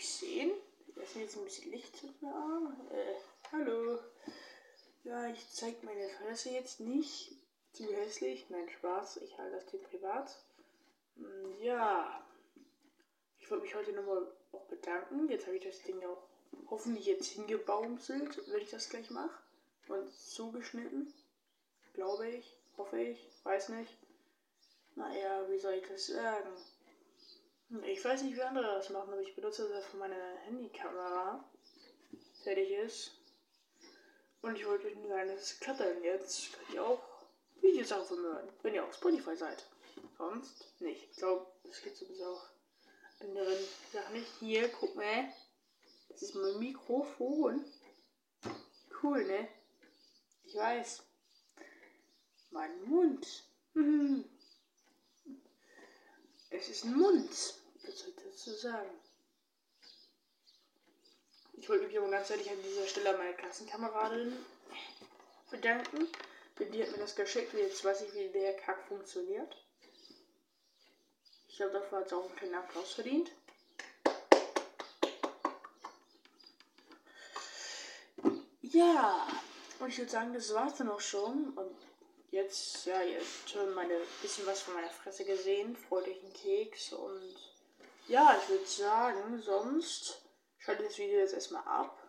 mich sehen? Das ist jetzt ein bisschen Licht da. Äh, hallo. Ja, ich zeig meine Fresse jetzt nicht. Zu hässlich. Nein, Spaß. Ich halte das Ding privat. Hm, ja. Ich wollte mich heute nochmal auch bedanken. Jetzt habe ich das Ding auch hoffentlich jetzt hingebaumselt, wenn ich das gleich mache. Und zugeschnitten. Glaube ich. Hoffe ich. Weiß nicht. Naja, wie soll ich das sagen? Ich weiß nicht, wie andere das machen, aber ich benutze das für meine Handykamera. Fertig ist. Und ich wollte euch nur sagen, dass es klappt dann jetzt. Könnt ihr auch Videos auf hören, wenn ihr auf Spotify seid. Sonst nicht. Ich glaube, das geht sowieso auch anderen Sachen nicht. Hier, guck mal. Das ist mein Mikrofon. Cool, ne? Ich weiß. Mein Mund. Es ist ein Mund. Dazu sagen? Ich wollte mich aber ganz ehrlich an dieser Stelle an meine Klassenkameradin bedanken. Denn die hat mir das geschickt und jetzt weiß ich, wie der Kack funktioniert. Ich glaube, dafür hat sie auch einen kleinen Applaus verdient. Ja, und ich würde sagen, das war's dann auch schon. Und jetzt, ja, ihr habt schon meine bisschen was von meiner Fresse gesehen. Freut euch einen Keks und ja, ich würde sagen, sonst schaltet das Video jetzt erstmal ab.